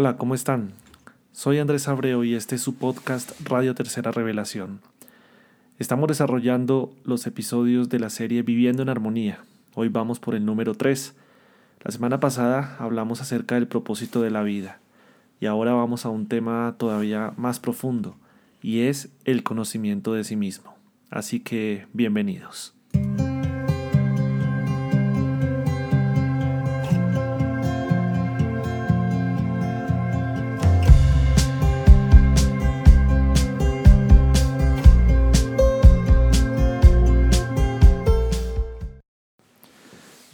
Hola, ¿cómo están? Soy Andrés Abreu y este es su podcast Radio Tercera Revelación. Estamos desarrollando los episodios de la serie Viviendo en Armonía. Hoy vamos por el número 3. La semana pasada hablamos acerca del propósito de la vida y ahora vamos a un tema todavía más profundo y es el conocimiento de sí mismo. Así que bienvenidos.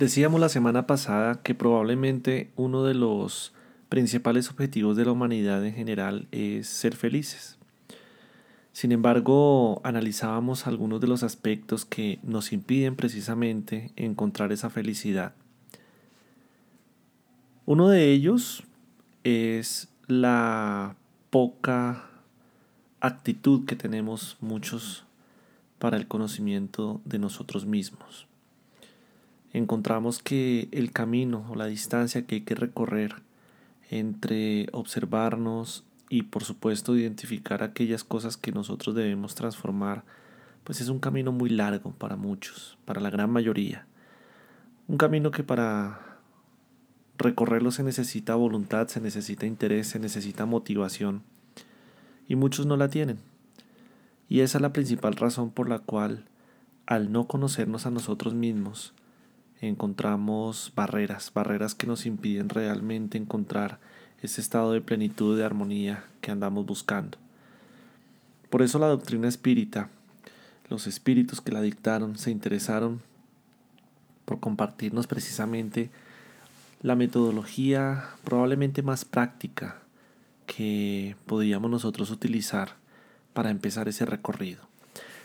Decíamos la semana pasada que probablemente uno de los principales objetivos de la humanidad en general es ser felices. Sin embargo, analizábamos algunos de los aspectos que nos impiden precisamente encontrar esa felicidad. Uno de ellos es la poca actitud que tenemos muchos para el conocimiento de nosotros mismos. Encontramos que el camino o la distancia que hay que recorrer entre observarnos y por supuesto identificar aquellas cosas que nosotros debemos transformar, pues es un camino muy largo para muchos, para la gran mayoría. Un camino que para recorrerlo se necesita voluntad, se necesita interés, se necesita motivación y muchos no la tienen. Y esa es la principal razón por la cual, al no conocernos a nosotros mismos, encontramos barreras, barreras que nos impiden realmente encontrar ese estado de plenitud, de armonía que andamos buscando. Por eso la doctrina espírita, los espíritus que la dictaron, se interesaron por compartirnos precisamente la metodología probablemente más práctica que podríamos nosotros utilizar para empezar ese recorrido.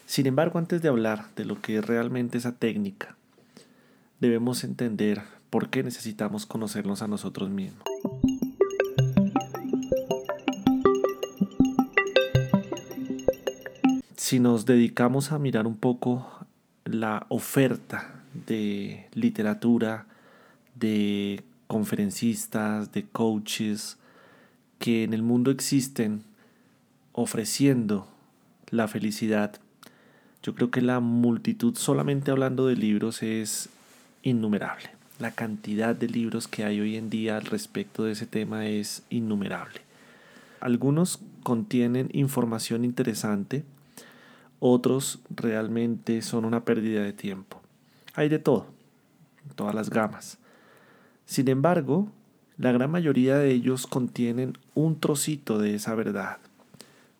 Sin embargo, antes de hablar de lo que es realmente esa técnica, debemos entender por qué necesitamos conocernos a nosotros mismos. Si nos dedicamos a mirar un poco la oferta de literatura, de conferencistas, de coaches que en el mundo existen ofreciendo la felicidad, yo creo que la multitud solamente hablando de libros es innumerable. La cantidad de libros que hay hoy en día al respecto de ese tema es innumerable. Algunos contienen información interesante, otros realmente son una pérdida de tiempo. Hay de todo, todas las gamas. Sin embargo, la gran mayoría de ellos contienen un trocito de esa verdad,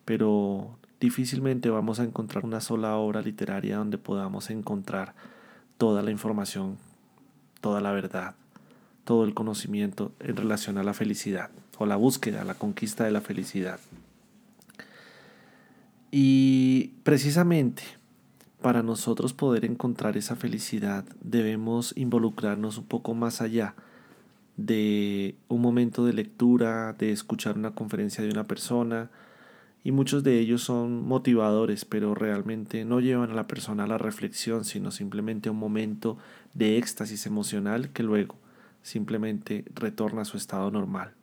pero difícilmente vamos a encontrar una sola obra literaria donde podamos encontrar toda la información, toda la verdad, todo el conocimiento en relación a la felicidad o la búsqueda, la conquista de la felicidad. Y precisamente para nosotros poder encontrar esa felicidad debemos involucrarnos un poco más allá de un momento de lectura, de escuchar una conferencia de una persona, y muchos de ellos son motivadores, pero realmente no llevan a la persona a la reflexión, sino simplemente a un momento de éxtasis emocional que luego simplemente retorna a su estado normal.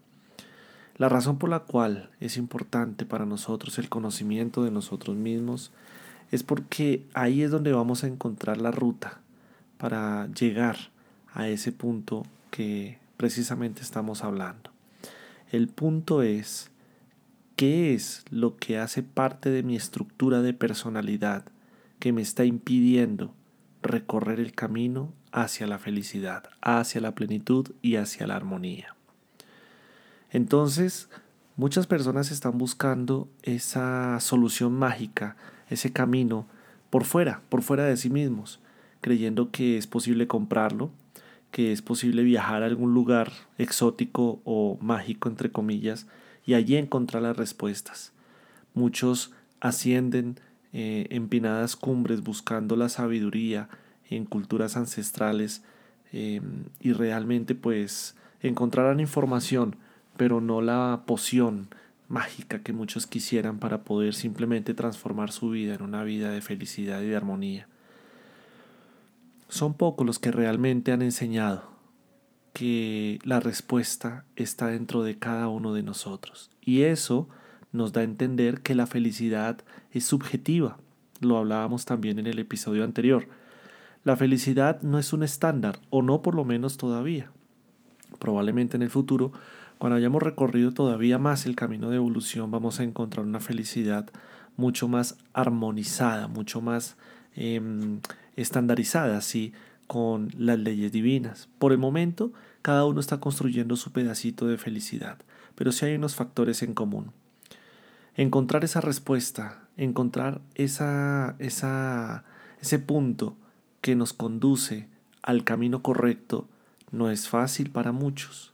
La razón por la cual es importante para nosotros el conocimiento de nosotros mismos es porque ahí es donde vamos a encontrar la ruta para llegar a ese punto que precisamente estamos hablando. El punto es, ¿qué es lo que hace parte de mi estructura de personalidad que me está impidiendo recorrer el camino hacia la felicidad, hacia la plenitud y hacia la armonía? Entonces, muchas personas están buscando esa solución mágica, ese camino por fuera, por fuera de sí mismos, creyendo que es posible comprarlo, que es posible viajar a algún lugar exótico o mágico, entre comillas, y allí encontrar las respuestas. Muchos ascienden eh, empinadas cumbres buscando la sabiduría en culturas ancestrales eh, y realmente pues encontrarán información, pero no la poción mágica que muchos quisieran para poder simplemente transformar su vida en una vida de felicidad y de armonía. Son pocos los que realmente han enseñado que la respuesta está dentro de cada uno de nosotros. Y eso nos da a entender que la felicidad es subjetiva. Lo hablábamos también en el episodio anterior. La felicidad no es un estándar, o no por lo menos todavía. Probablemente en el futuro, cuando hayamos recorrido todavía más el camino de evolución, vamos a encontrar una felicidad mucho más armonizada, mucho más em, estandarizada, así, con las leyes divinas. Por el momento, cada uno está construyendo su pedacito de felicidad, pero sí hay unos factores en común. Encontrar esa respuesta, encontrar esa, esa, ese punto que nos conduce al camino correcto, no es fácil para muchos,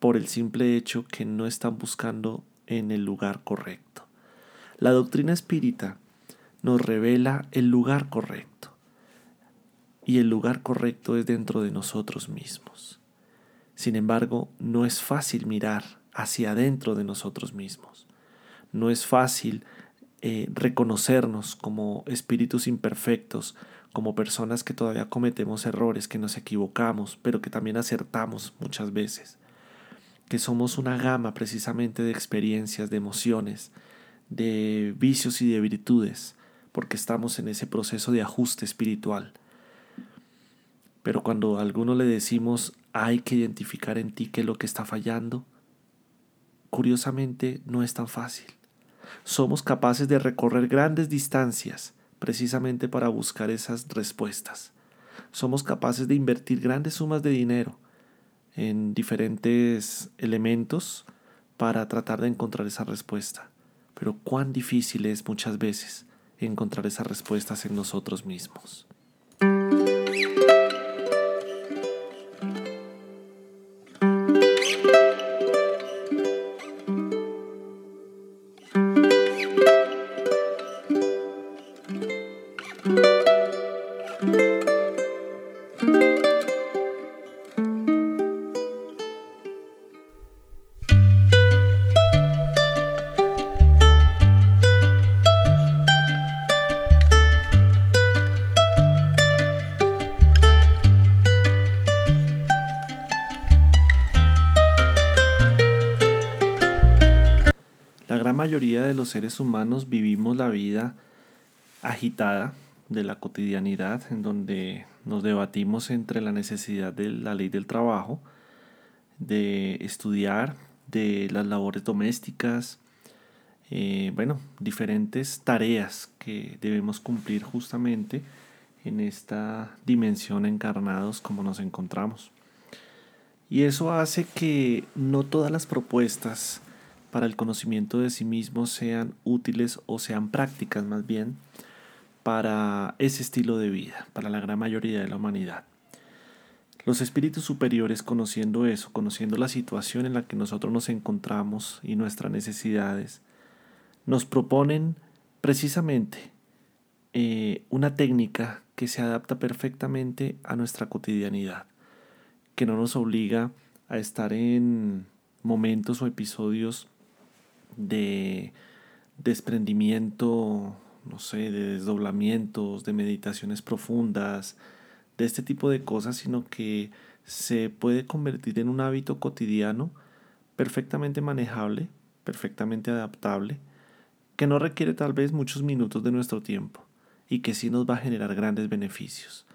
por el simple hecho que no están buscando en el lugar correcto. La doctrina espírita nos revela el lugar correcto. Y el lugar correcto es dentro de nosotros mismos. Sin embargo, no es fácil mirar hacia adentro de nosotros mismos. No es fácil eh, reconocernos como espíritus imperfectos, como personas que todavía cometemos errores, que nos equivocamos, pero que también acertamos muchas veces. Que somos una gama precisamente de experiencias, de emociones, de vicios y de virtudes, porque estamos en ese proceso de ajuste espiritual. Pero cuando a alguno le decimos hay que identificar en ti qué es lo que está fallando, curiosamente no es tan fácil. Somos capaces de recorrer grandes distancias precisamente para buscar esas respuestas. Somos capaces de invertir grandes sumas de dinero en diferentes elementos para tratar de encontrar esa respuesta. Pero cuán difícil es muchas veces encontrar esas respuestas en nosotros mismos. Los seres humanos vivimos la vida agitada de la cotidianidad, en donde nos debatimos entre la necesidad de la ley del trabajo, de estudiar, de las labores domésticas, eh, bueno, diferentes tareas que debemos cumplir justamente en esta dimensión encarnados como nos encontramos. Y eso hace que no todas las propuestas para el conocimiento de sí mismo sean útiles o sean prácticas más bien para ese estilo de vida, para la gran mayoría de la humanidad. Los espíritus superiores conociendo eso, conociendo la situación en la que nosotros nos encontramos y nuestras necesidades, nos proponen precisamente eh, una técnica que se adapta perfectamente a nuestra cotidianidad, que no nos obliga a estar en momentos o episodios de desprendimiento, no sé, de desdoblamientos, de meditaciones profundas, de este tipo de cosas, sino que se puede convertir en un hábito cotidiano perfectamente manejable, perfectamente adaptable, que no requiere tal vez muchos minutos de nuestro tiempo y que sí nos va a generar grandes beneficios.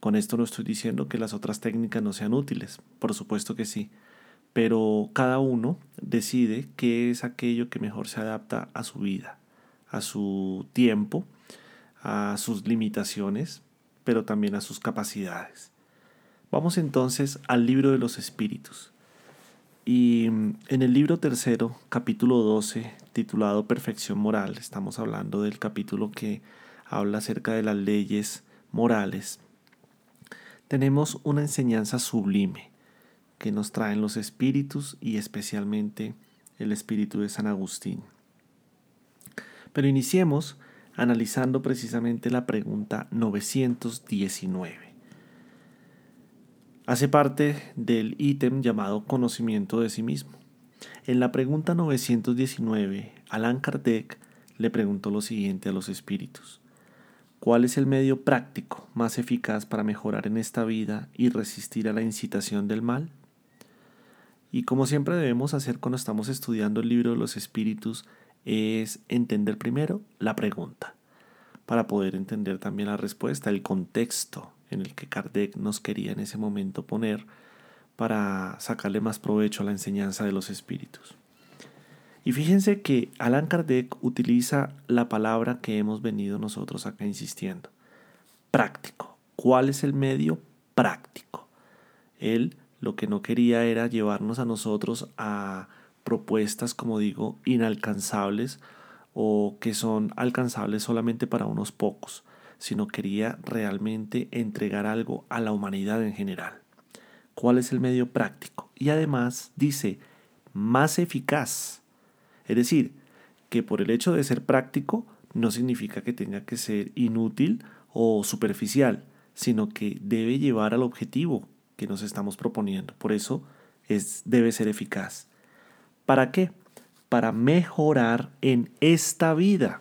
Con esto no estoy diciendo que las otras técnicas no sean útiles, por supuesto que sí, pero cada uno decide qué es aquello que mejor se adapta a su vida, a su tiempo, a sus limitaciones, pero también a sus capacidades. Vamos entonces al libro de los espíritus. Y mm, en el libro tercero, capítulo 12, titulado Perfección Moral, estamos hablando del capítulo que habla acerca de las leyes morales, tenemos una enseñanza sublime que nos traen los espíritus y especialmente el espíritu de San Agustín. Pero iniciemos analizando precisamente la pregunta 919. Hace parte del ítem llamado conocimiento de sí mismo. En la pregunta 919, Allan Kardec le preguntó lo siguiente a los espíritus. ¿Cuál es el medio práctico más eficaz para mejorar en esta vida y resistir a la incitación del mal? Y como siempre debemos hacer cuando estamos estudiando el libro de los espíritus, es entender primero la pregunta, para poder entender también la respuesta, el contexto en el que Kardec nos quería en ese momento poner para sacarle más provecho a la enseñanza de los espíritus. Y fíjense que Alan Kardec utiliza la palabra que hemos venido nosotros acá insistiendo. Práctico. ¿Cuál es el medio? Práctico. Él lo que no quería era llevarnos a nosotros a propuestas, como digo, inalcanzables o que son alcanzables solamente para unos pocos, sino quería realmente entregar algo a la humanidad en general. ¿Cuál es el medio práctico? Y además dice, más eficaz es decir, que por el hecho de ser práctico no significa que tenga que ser inútil o superficial, sino que debe llevar al objetivo que nos estamos proponiendo. Por eso es, debe ser eficaz. ¿Para qué? Para mejorar en esta vida.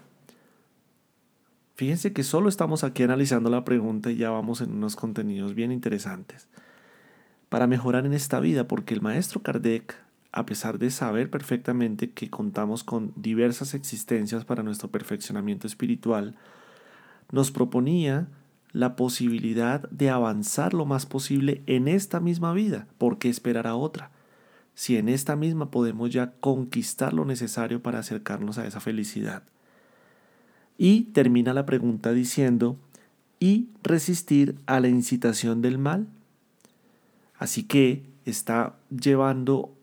Fíjense que solo estamos aquí analizando la pregunta y ya vamos en unos contenidos bien interesantes. Para mejorar en esta vida, porque el maestro Kardec a pesar de saber perfectamente que contamos con diversas existencias para nuestro perfeccionamiento espiritual, nos proponía la posibilidad de avanzar lo más posible en esta misma vida. ¿Por qué esperar a otra? Si en esta misma podemos ya conquistar lo necesario para acercarnos a esa felicidad. Y termina la pregunta diciendo, ¿y resistir a la incitación del mal? Así que está llevando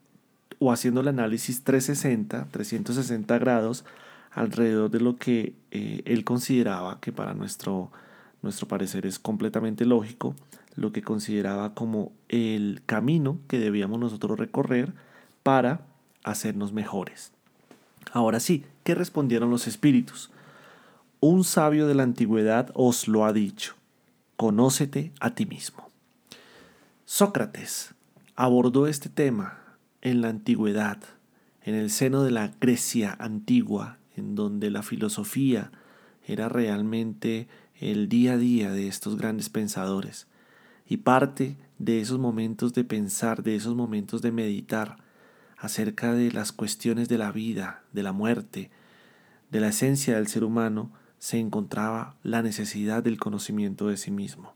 o haciendo el análisis 360, 360 grados alrededor de lo que eh, él consideraba que para nuestro, nuestro parecer es completamente lógico, lo que consideraba como el camino que debíamos nosotros recorrer para hacernos mejores. Ahora sí, ¿qué respondieron los espíritus? Un sabio de la antigüedad os lo ha dicho, conócete a ti mismo. Sócrates abordó este tema en la antigüedad, en el seno de la Grecia antigua, en donde la filosofía era realmente el día a día de estos grandes pensadores. Y parte de esos momentos de pensar, de esos momentos de meditar acerca de las cuestiones de la vida, de la muerte, de la esencia del ser humano, se encontraba la necesidad del conocimiento de sí mismo,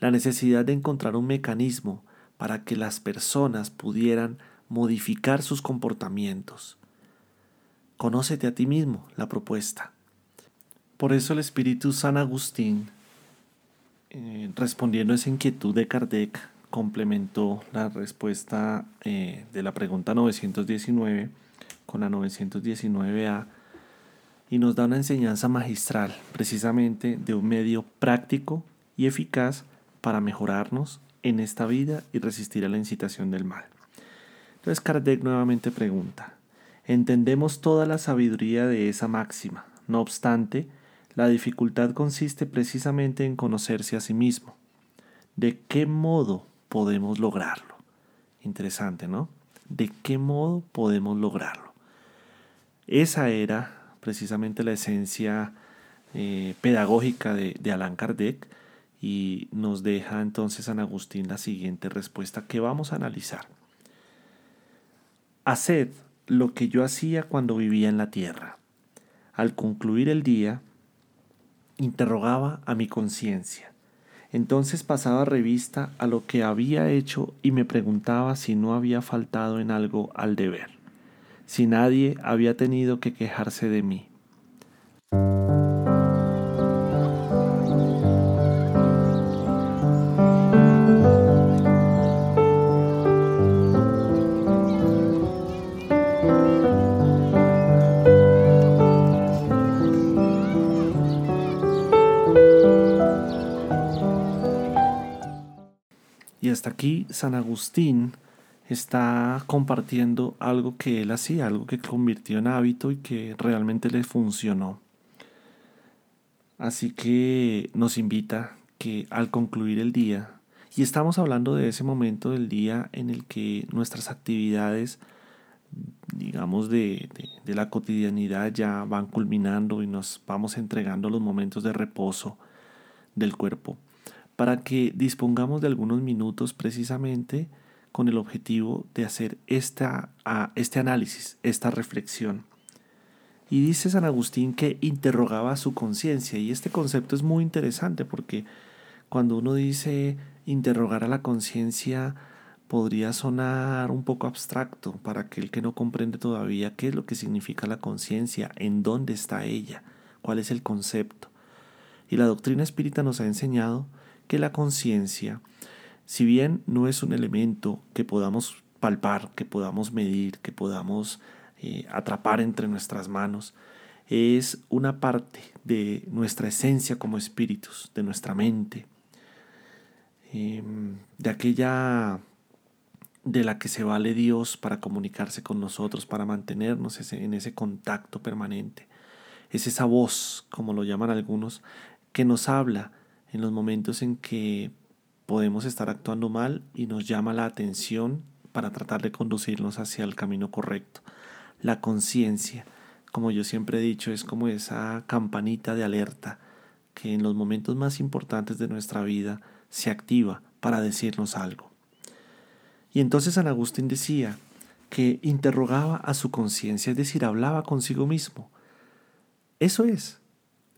la necesidad de encontrar un mecanismo para que las personas pudieran modificar sus comportamientos. Conócete a ti mismo, la propuesta. Por eso el espíritu San Agustín, eh, respondiendo a esa inquietud de Kardec, complementó la respuesta eh, de la pregunta 919 con la 919A y nos da una enseñanza magistral precisamente de un medio práctico y eficaz para mejorarnos en esta vida y resistir a la incitación del mal. Entonces Kardec nuevamente pregunta, entendemos toda la sabiduría de esa máxima, no obstante, la dificultad consiste precisamente en conocerse a sí mismo. ¿De qué modo podemos lograrlo? Interesante, ¿no? ¿De qué modo podemos lograrlo? Esa era precisamente la esencia eh, pedagógica de, de Allan Kardec y nos deja entonces San Agustín la siguiente respuesta que vamos a analizar. Haced lo que yo hacía cuando vivía en la tierra. Al concluir el día, interrogaba a mi conciencia. Entonces pasaba revista a lo que había hecho y me preguntaba si no había faltado en algo al deber, si nadie había tenido que quejarse de mí. Hasta aquí San Agustín está compartiendo algo que él hacía, algo que convirtió en hábito y que realmente le funcionó. Así que nos invita que al concluir el día, y estamos hablando de ese momento del día en el que nuestras actividades digamos, de, de, la cotidianidad ya van culminando y nos vamos entregando los momentos de reposo del cuerpo, para que dispongamos de algunos minutos precisamente con el objetivo de hacer esta, este análisis, esta reflexión. Y dice San Agustín que interrogaba su conciencia, y este concepto es muy interesante porque cuando uno dice interrogar a la conciencia, podría sonar un poco abstracto para aquel que no comprende todavía qué es lo que significa la conciencia, en dónde está ella, cuál es el concepto. Y la doctrina espírita nos ha enseñado que la conciencia, si bien no es un elemento que podamos palpar, que podamos medir, que podamos eh, atrapar entre nuestras manos, es una parte de nuestra esencia como espíritus, de nuestra mente, em, de aquella de la que se vale Dios para comunicarse con nosotros, para mantenernos en ese contacto permanente. Es esa voz, como lo llaman algunos, que nos habla en los momentos en que podemos estar actuando mal y nos llama la atención para tratar de conducirnos hacia el camino correcto. La conciencia, como yo siempre he dicho, es como esa campanita de alerta que en los momentos más importantes de nuestra vida se activa para decirnos algo. Y entonces San Agustín decía que interrogaba a su conciencia, es decir, hablaba consigo mismo. Eso es,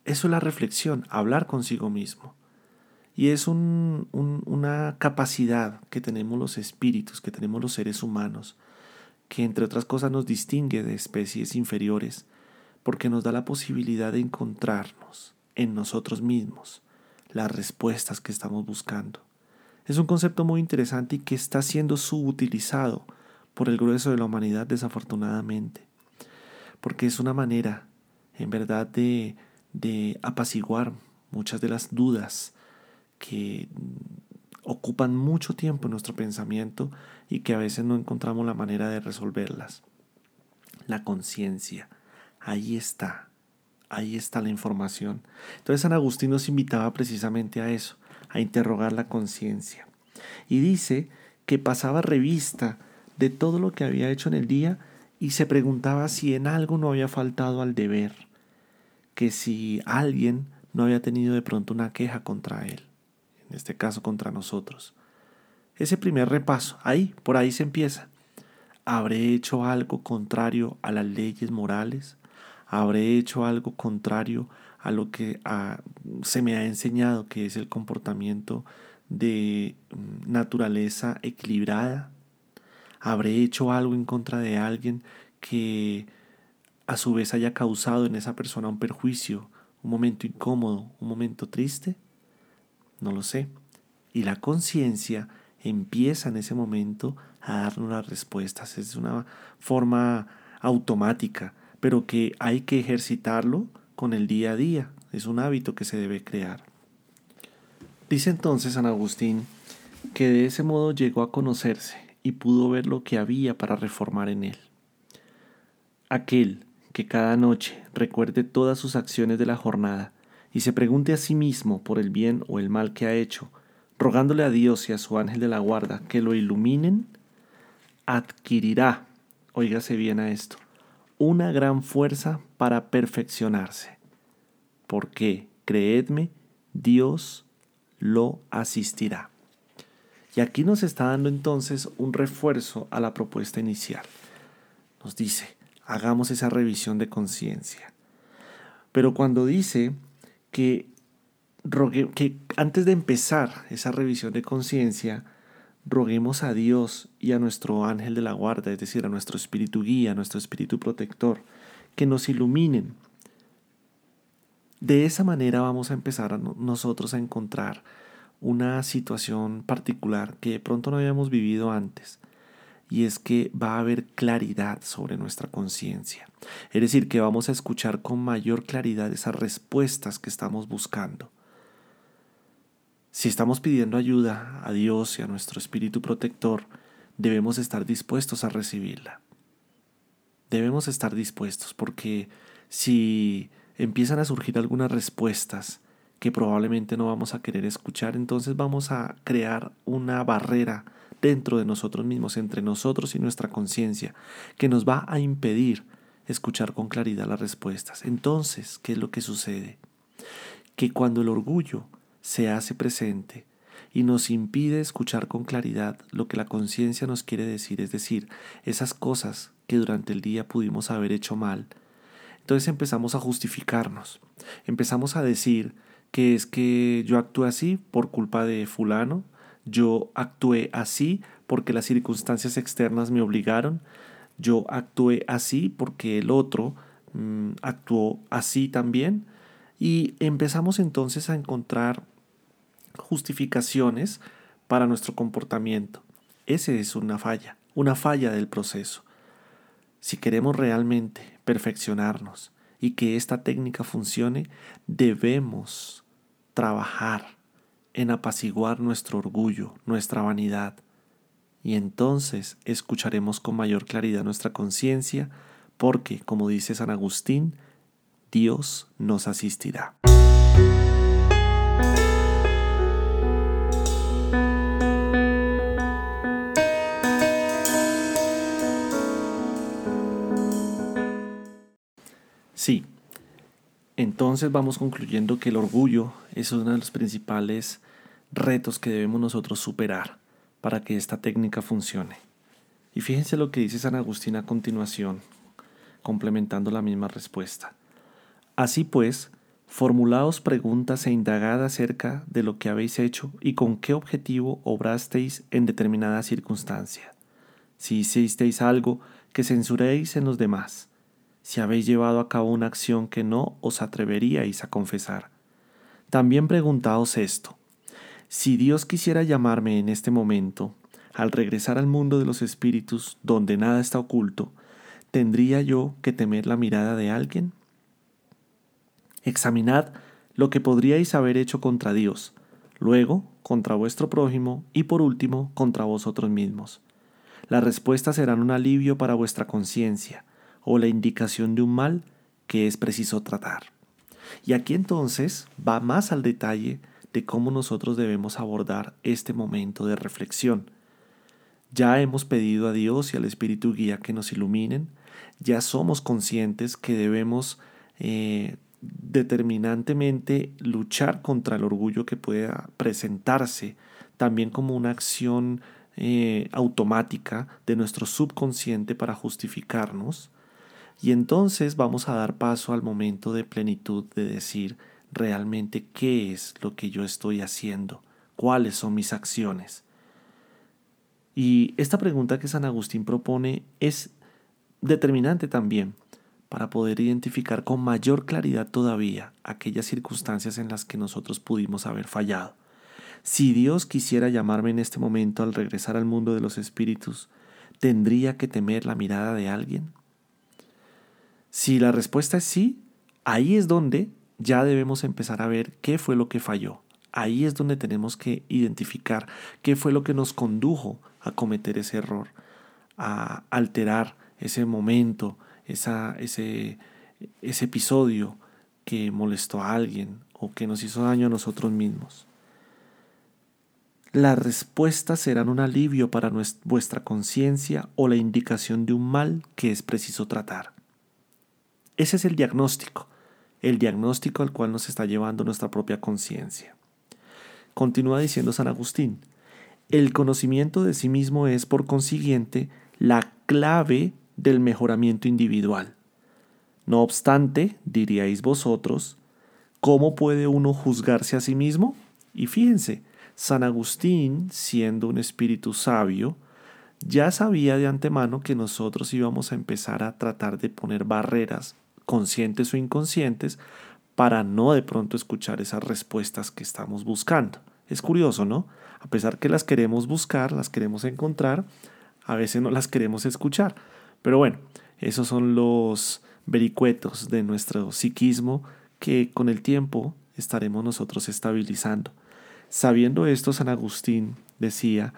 eso es la reflexión, hablar consigo mismo. Y es una capacidad que tenemos los espíritus, que tenemos los seres humanos, que entre otras cosas nos distingue de especies inferiores, porque nos da la posibilidad de encontrarnos en nosotros mismos las respuestas que estamos buscando. Es un concepto muy interesante y que está siendo subutilizado por el grueso de la humanidad desafortunadamente, porque es una manera, en verdad, de, de apaciguar muchas de las dudas que ocupan mucho tiempo en nuestro pensamiento y que a veces no encontramos la manera de resolverlas. La conciencia, ahí está, ahí está la información. Entonces San Agustín nos invitaba precisamente a eso, a interrogar la conciencia. Y dice que pasaba revista de todo lo que había hecho en el día y se preguntaba si en algo no había faltado al deber, que si alguien no había tenido de pronto una queja contra él, en este caso contra nosotros. Ese primer repaso, ahí, por ahí se empieza. ¿Habré hecho algo contrario a las leyes morales? ¿Habré hecho algo contrario a lo que se me ha enseñado que es el comportamiento de mm, naturaleza equilibrada? ¿Habré hecho algo en contra de alguien que a su vez haya causado en esa persona un perjuicio, un momento incómodo, un momento triste? No lo sé. Y la conciencia empieza en ese momento a darnos las respuestas. Es una forma automática, pero que hay que ejercitarlo con el día a día. Es un hábito que se debe crear. Dice entonces San Agustín que de ese modo llegó a conocerse y pudo ver lo que había para reformar en él. Aquel que cada noche recuerde todas sus acciones de la jornada y se pregunte a sí mismo por el bien o el mal que ha hecho, rogándole a Dios y a su ángel de la guarda que lo iluminen, adquirirá, oígase bien a esto, una gran fuerza para perfeccionarse. Porque, creedme, Dios lo asistirá. Y aquí nos está dando entonces un refuerzo a la propuesta inicial. Nos dice, hagamos esa revisión de conciencia. Pero cuando dice que, que antes de empezar esa revisión de conciencia, roguemos a Dios y a nuestro ángel de la guarda, es decir, a nuestro espíritu guía, a nuestro espíritu protector, que nos iluminen. De esa manera vamos a empezar nosotros a encontrar una situación particular que de pronto no habíamos vivido antes. Y es que va a haber claridad sobre nuestra conciencia. Es decir, que vamos a escuchar con mayor claridad esas respuestas que estamos buscando. Si estamos pidiendo ayuda a Dios y a nuestro Espíritu Protector, debemos estar dispuestos a recibirla. Debemos estar dispuestos porque si empiezan a surgir algunas respuestas que probablemente no vamos a querer escuchar, entonces vamos a crear una barrera dentro de nosotros mismos, entre nosotros y nuestra conciencia, que nos va a impedir escuchar con claridad las respuestas. Entonces, ¿qué es lo que sucede? Que cuando el orgullo se hace presente y nos impide escuchar con claridad lo que la conciencia nos quiere decir, es decir, esas cosas que durante el día pudimos haber hecho mal, entonces empezamos a justificarnos, empezamos a decir que es que yo actué así por culpa de fulano, yo actué así porque las circunstancias externas me obligaron, yo actué así porque el otro mm, actuó así también. Y empezamos entonces a encontrar justificaciones para nuestro comportamiento. Ese es una falla, una falla del proceso. Si queremos realmente perfeccionarnos y que esta técnica funcione, debemos trabajar en apaciguar nuestro orgullo, nuestra vanidad, y entonces escucharemos con mayor claridad nuestra conciencia, porque, como dice San Agustín, Dios nos asistirá. Entonces vamos concluyendo que el orgullo es uno de los principales retos que debemos nosotros superar para que esta técnica funcione. Y fíjense lo que dice San Agustín a continuación, complementando la misma respuesta. Así pues, formulaos preguntas e indagad acerca de lo que habéis hecho y con qué objetivo obrasteis en determinada circunstancia. Si hicisteis algo que censuréis en los demás, si habéis llevado a cabo una acción que no os atreveríais a confesar. También preguntaos esto, si Dios quisiera llamarme en este momento, al regresar al mundo de los espíritus donde nada está oculto, ¿tendría yo que temer la mirada de alguien? Examinad lo que podríais haber hecho contra Dios, luego contra vuestro prójimo y por último contra vosotros mismos. Las respuestas serán un alivio para vuestra conciencia o la indicación de un mal que es preciso tratar. Y aquí entonces va más al detalle de cómo nosotros debemos abordar este momento de reflexión. Ya hemos pedido a Dios y al Espíritu Guía que nos iluminen, ya somos conscientes que debemos eh, determinantemente luchar contra el orgullo que pueda presentarse también como una acción eh, automática de nuestro subconsciente para justificarnos. Y entonces vamos a dar paso al momento de plenitud de decir, realmente qué es lo que yo estoy haciendo, cuáles son mis acciones. Y esta pregunta que San Agustín propone es determinante también para poder identificar con mayor claridad todavía aquellas circunstancias en las que nosotros pudimos haber fallado. Si Dios quisiera llamarme en este momento al regresar al mundo de los espíritus, ¿tendría que temer la mirada de alguien? Si la respuesta es sí, ahí es donde ya debemos empezar a ver qué fue lo que falló. Ahí es donde tenemos que identificar qué fue lo que nos condujo a cometer ese error, a alterar ese momento, esa, ese, ese episodio que molestó a alguien o que nos hizo daño a nosotros mismos. Las respuestas serán un alivio para vuestra conciencia o la indicación de un mal que es preciso tratar. Ese es el diagnóstico el diagnóstico al cual nos está llevando nuestra propia conciencia. Continúa diciendo San Agustín, el conocimiento de sí mismo es, por consiguiente, la clave del mejoramiento individual. No obstante, diríais vosotros, ¿cómo puede uno juzgarse a sí mismo? Y fíjense, San Agustín, siendo un espíritu sabio, ya sabía de antemano que nosotros íbamos a empezar a tratar de poner barreras conscientes o inconscientes, para no de pronto escuchar esas respuestas que estamos buscando. Es curioso, ¿no? A pesar que las queremos buscar, las queremos encontrar, a veces no las queremos escuchar. Pero bueno, esos son los vericuetos de nuestro psiquismo que con el tiempo estaremos nosotros estabilizando. Sabiendo esto, San Agustín decía,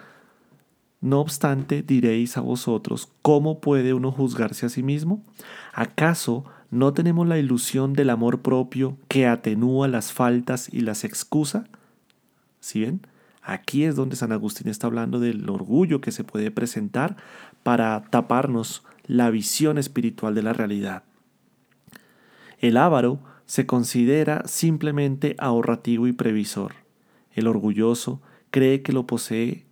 no obstante, diréis a vosotros, ¿cómo puede uno juzgarse a sí mismo? ¿Acaso ¿No tenemos la ilusión del amor propio que atenúa las faltas y las excusa? ¿Sí ven? Aquí es donde San Agustín está hablando del orgullo que se puede presentar para taparnos la visión espiritual de la realidad. El avaro se considera simplemente ahorrativo y previsor. El orgulloso cree que lo posee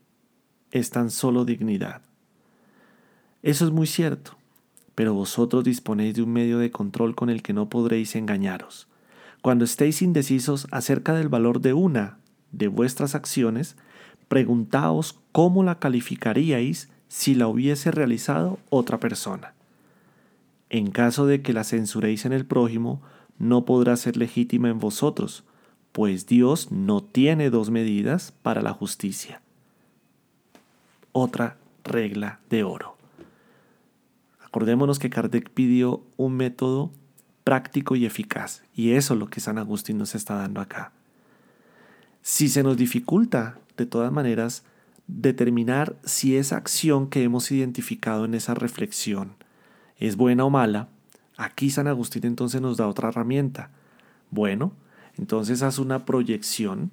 es tan solo dignidad. Eso es muy cierto, pero vosotros disponéis de un medio de control con el que no podréis engañaros. Cuando estéis indecisos acerca del valor de una de vuestras acciones, preguntaos cómo la calificaríais si la hubiese realizado otra persona. En caso de que la censuréis en el prójimo, no podrá ser legítima en vosotros, pues Dios no tiene dos medidas para la justicia. Otra regla de oro. Acordémonos que Kardec pidió un método práctico y eficaz, y eso es lo que San Agustín nos está dando acá. Si se nos dificulta, de todas maneras, determinar si esa acción que hemos identificado en esa reflexión es buena o mala, aquí San Agustín entonces nos da otra herramienta. Bueno, entonces haz una proyección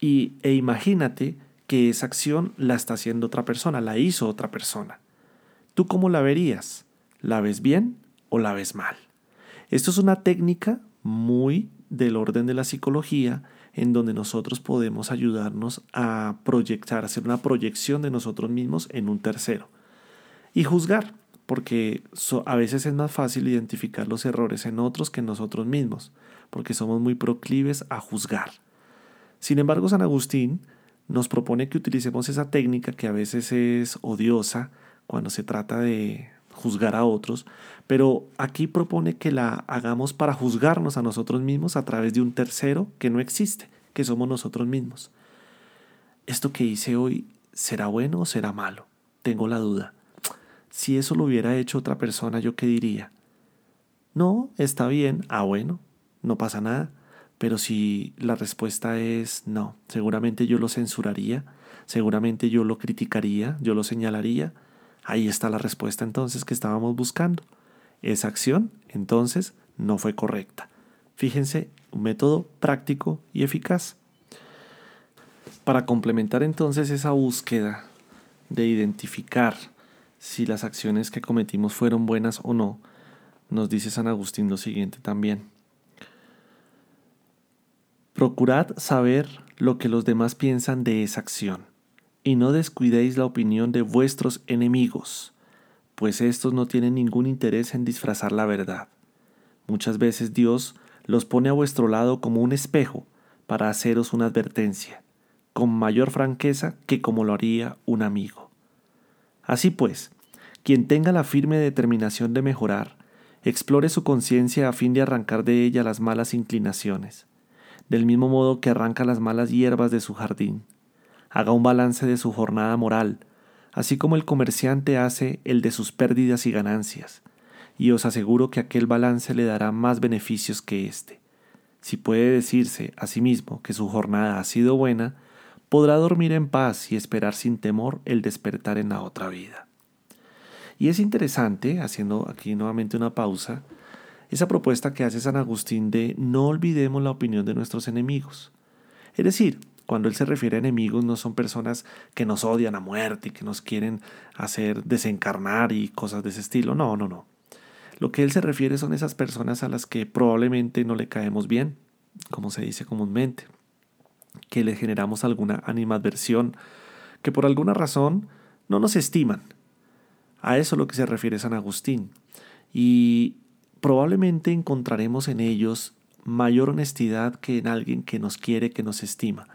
y, e imagínate que esa acción la está haciendo otra persona, la hizo otra persona. ¿Tú cómo la verías? ¿La ves bien o la ves mal? Esto es una técnica muy del orden de la psicología en donde nosotros podemos ayudarnos a proyectar, hacer una proyección de nosotros mismos en un tercero y juzgar, porque a veces es más fácil identificar los errores en otros que en nosotros mismos, porque somos muy proclives a juzgar. Sin embargo, San Agustín nos propone que utilicemos esa técnica que a veces es odiosa cuando se trata de juzgar a otros, pero aquí propone que la hagamos para juzgarnos a nosotros mismos a través de un tercero que no existe, que somos nosotros mismos. ¿Esto que hice hoy será bueno o será malo? Tengo la duda. Si eso lo hubiera hecho otra persona, ¿yo qué diría? No, está bien. Ah, bueno, no pasa nada. Pero si la respuesta es no, seguramente yo lo censuraría, seguramente yo lo criticaría, yo lo señalaría. Ahí está la respuesta entonces que estábamos buscando. Esa acción entonces no fue correcta. Fíjense, un método práctico y eficaz. Para complementar entonces esa búsqueda de identificar si las acciones que cometimos fueron buenas o no, nos dice San Agustín lo siguiente también. Procurad saber lo que los demás piensan de esa acción, y no descuidéis la opinión de vuestros enemigos, pues estos no tienen ningún interés en disfrazar la verdad. Muchas veces Dios los pone a vuestro lado como un espejo para haceros una advertencia, con mayor franqueza que como lo haría un amigo. Así pues, quien tenga la firme determinación de mejorar, explore su conciencia a fin de arrancar de ella las malas inclinaciones del mismo modo que arranca las malas hierbas de su jardín. Haga un balance de su jornada moral, así como el comerciante hace el de sus pérdidas y ganancias, y os aseguro que aquel balance le dará más beneficios que éste. Si puede decirse a sí mismo que su jornada ha sido buena, podrá dormir en paz y esperar sin temor el despertar en la otra vida. Y es interesante, haciendo aquí nuevamente una pausa, esa propuesta que hace San Agustín de no olvidemos la opinión de nuestros enemigos. Es decir, cuando él se refiere a enemigos no son personas que nos odian a muerte y que nos quieren hacer desencarnar y cosas de ese estilo. No, no, no. Lo que él se refiere son esas personas a las que probablemente no le caemos bien, como se dice comúnmente, que le generamos alguna animadversión, que por alguna razón no nos estiman. A eso es lo que se refiere San Agustín. Y probablemente encontraremos en ellos mayor honestidad que en alguien que nos quiere, que nos estima.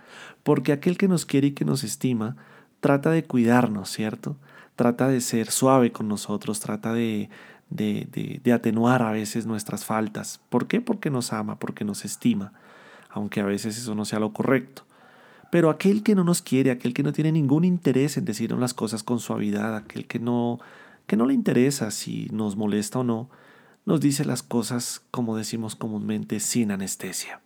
Porque aquel que nos quiere y que nos estima trata de cuidarnos, ¿cierto? Trata de ser suave con nosotros, trata de, de, de, atenuar a veces nuestras faltas. ¿Por qué? Porque nos ama, porque nos estima, aunque a veces eso no sea lo correcto. Pero aquel que no nos quiere, aquel que no tiene ningún interés en decirnos las cosas con suavidad, aquel que no, que no le interesa si nos molesta o no, nos dice las cosas, como decimos comúnmente, sin anestesia.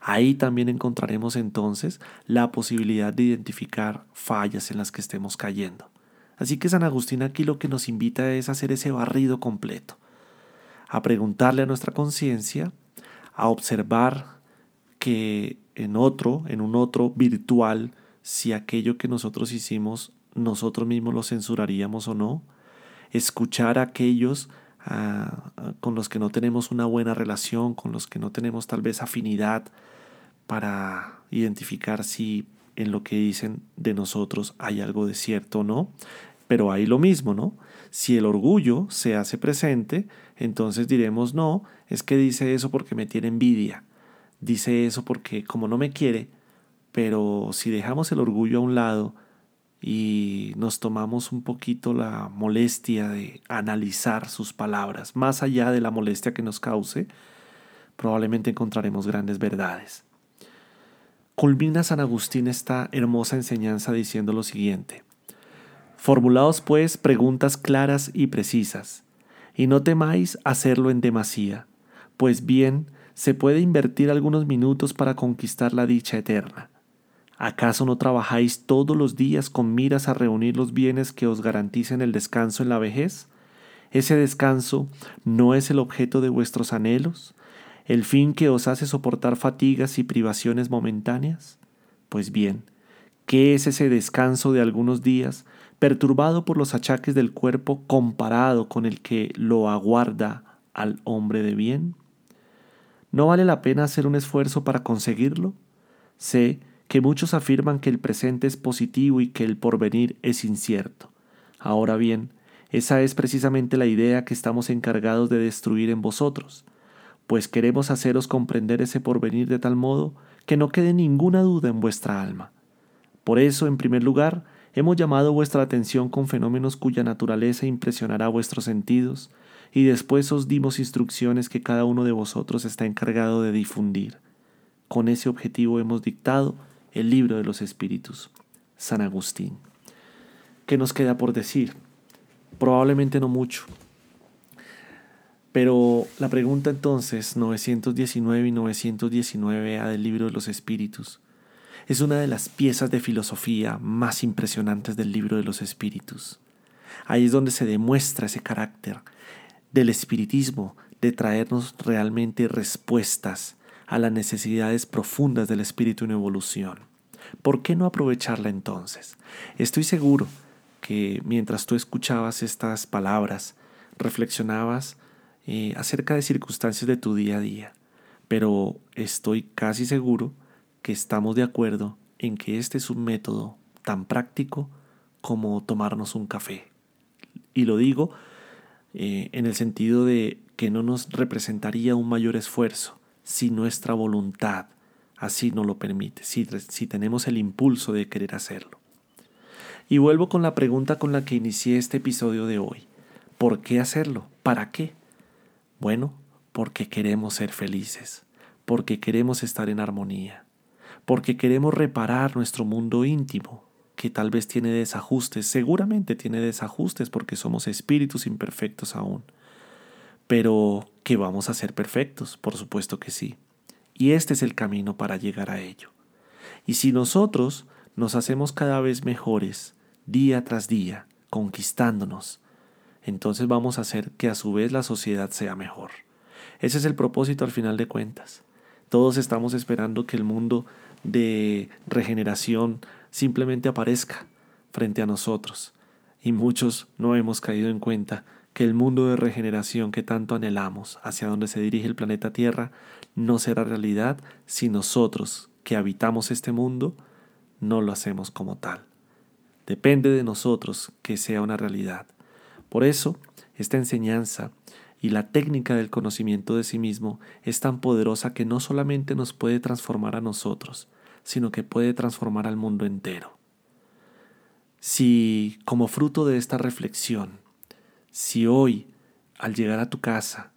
Ahí también encontraremos entonces la posibilidad de identificar fallas en las que estemos cayendo. Así que San Agustín aquí lo que nos invita es a hacer ese barrido completo, a preguntarle a nuestra conciencia, a observar que en otro, en un otro virtual, si aquello que nosotros hicimos nosotros mismos lo censuraríamos o no, escuchar a aquellos ah, con los que no tenemos una buena relación, con los que no tenemos tal vez afinidad para identificar si en lo que dicen de nosotros hay algo de cierto o no. Pero hay lo mismo, ¿no? Si el orgullo se hace presente, entonces diremos, no, es que dice eso porque me tiene envidia, dice eso porque como no me quiere, pero si dejamos el orgullo a un lado y nos tomamos un poquito la molestia de analizar sus palabras, más allá de la molestia que nos cause, probablemente encontraremos grandes verdades. Culmina San Agustín esta hermosa enseñanza diciendo lo siguiente. Formulaos pues preguntas claras y precisas, y no temáis hacerlo en demasía, pues bien se puede invertir algunos minutos para conquistar la dicha eterna. ¿Acaso no trabajáis todos los días con miras a reunir los bienes que os garanticen el descanso en la vejez? ¿Ese descanso no es el objeto de vuestros anhelos? ¿El fin que os hace soportar fatigas y privaciones momentáneas? Pues bien, ¿qué es ese descanso de algunos días perturbado por los achaques del cuerpo comparado con el que lo aguarda al hombre de bien? ¿No vale la pena hacer un esfuerzo para conseguirlo? Sé que muchos afirman que el presente es positivo y que el porvenir es incierto. Ahora bien, esa es precisamente la idea que estamos encargados de destruir en vosotros, pues queremos haceros comprender ese porvenir de tal modo que no quede ninguna duda en vuestra alma. Por eso, en primer lugar, Hemos llamado vuestra atención con fenómenos cuya naturaleza impresionará vuestros sentidos, y después os dimos instrucciones que cada uno de vosotros está encargado de difundir. Con ese objetivo hemos dictado el libro de los espíritus, San Agustín. ¿Qué nos queda por decir? Probablemente no mucho. Pero la pregunta entonces, 919 y 919a del libro de los espíritus, es una de las piezas de filosofía más impresionantes del libro de los espíritus. Ahí es donde se demuestra ese carácter del espiritismo de traernos realmente respuestas a las necesidades profundas del espíritu en evolución. ¿Por qué no aprovecharla entonces? Estoy seguro que mientras tú escuchabas estas palabras, reflexionabas eh, acerca de circunstancias de tu día a día, pero estoy casi seguro que estamos de acuerdo en que este es un método tan práctico como tomarnos un café. Y lo digo eh, en el sentido de que no nos representaría un mayor esfuerzo si nuestra voluntad así no lo permite, si, si tenemos el impulso de querer hacerlo. Y vuelvo con la pregunta con la que inicié este episodio de hoy. ¿Por qué hacerlo? ¿Para qué? Bueno, porque queremos ser felices, porque queremos estar en armonía, porque queremos reparar nuestro mundo íntimo, que tal vez tiene desajustes, seguramente tiene desajustes porque somos espíritus imperfectos aún. Pero que vamos a ser perfectos, por supuesto que sí. Y este es el camino para llegar a ello. Y si nosotros nos hacemos cada vez mejores, día tras día, conquistándonos, entonces vamos a hacer que a su vez la sociedad sea mejor. Ese es el propósito al final de cuentas. Todos estamos esperando que el mundo de regeneración simplemente aparezca frente a nosotros. Y muchos no hemos caído en cuenta que el mundo de regeneración que tanto anhelamos, hacia donde se dirige el planeta Tierra, no será realidad si nosotros, que habitamos este mundo, no lo hacemos como tal. Depende de nosotros que sea una realidad. Por eso, esta enseñanza y la técnica del conocimiento de sí mismo es tan poderosa que no solamente nos puede transformar a nosotros, sino que puede transformar al mundo entero. Si, como fruto de esta reflexión, si hoy, al llegar a tu casa,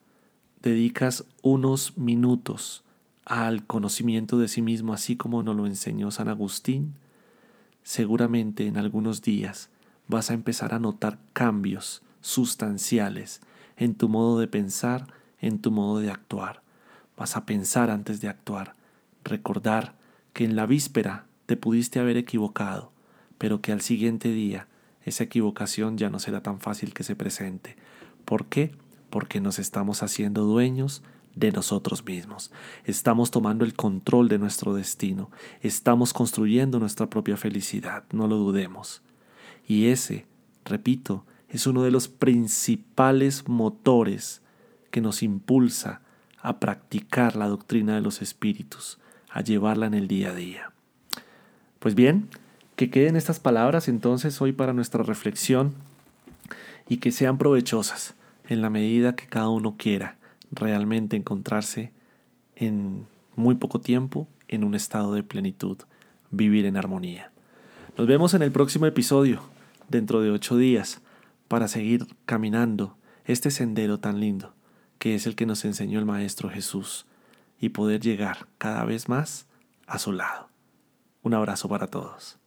dedicas unos minutos al conocimiento de sí mismo, así como nos lo enseñó San Agustín, seguramente en algunos días vas a empezar a notar cambios sustanciales en tu modo de pensar, en tu modo de actuar. Vas a pensar antes de actuar, recordar que en la víspera te pudiste haber equivocado, pero que al siguiente día esa equivocación ya no será tan fácil que se presente. ¿Por qué? Porque nos estamos haciendo dueños de nosotros mismos. Estamos tomando el control de nuestro destino. Estamos construyendo nuestra propia felicidad, no lo dudemos. Y ese, repito, es uno de los principales motores que nos impulsa a practicar la doctrina de los espíritus, a llevarla en el día a día. Pues bien, que queden estas palabras entonces hoy para nuestra reflexión y que sean provechosas en la medida que cada uno quiera realmente encontrarse en muy poco tiempo en un estado de plenitud, vivir en armonía. Nos vemos en el próximo episodio, dentro de ocho días, para seguir caminando este sendero tan lindo que es el que nos enseñó el Maestro Jesús y poder llegar cada vez más a su lado. Un abrazo para todos.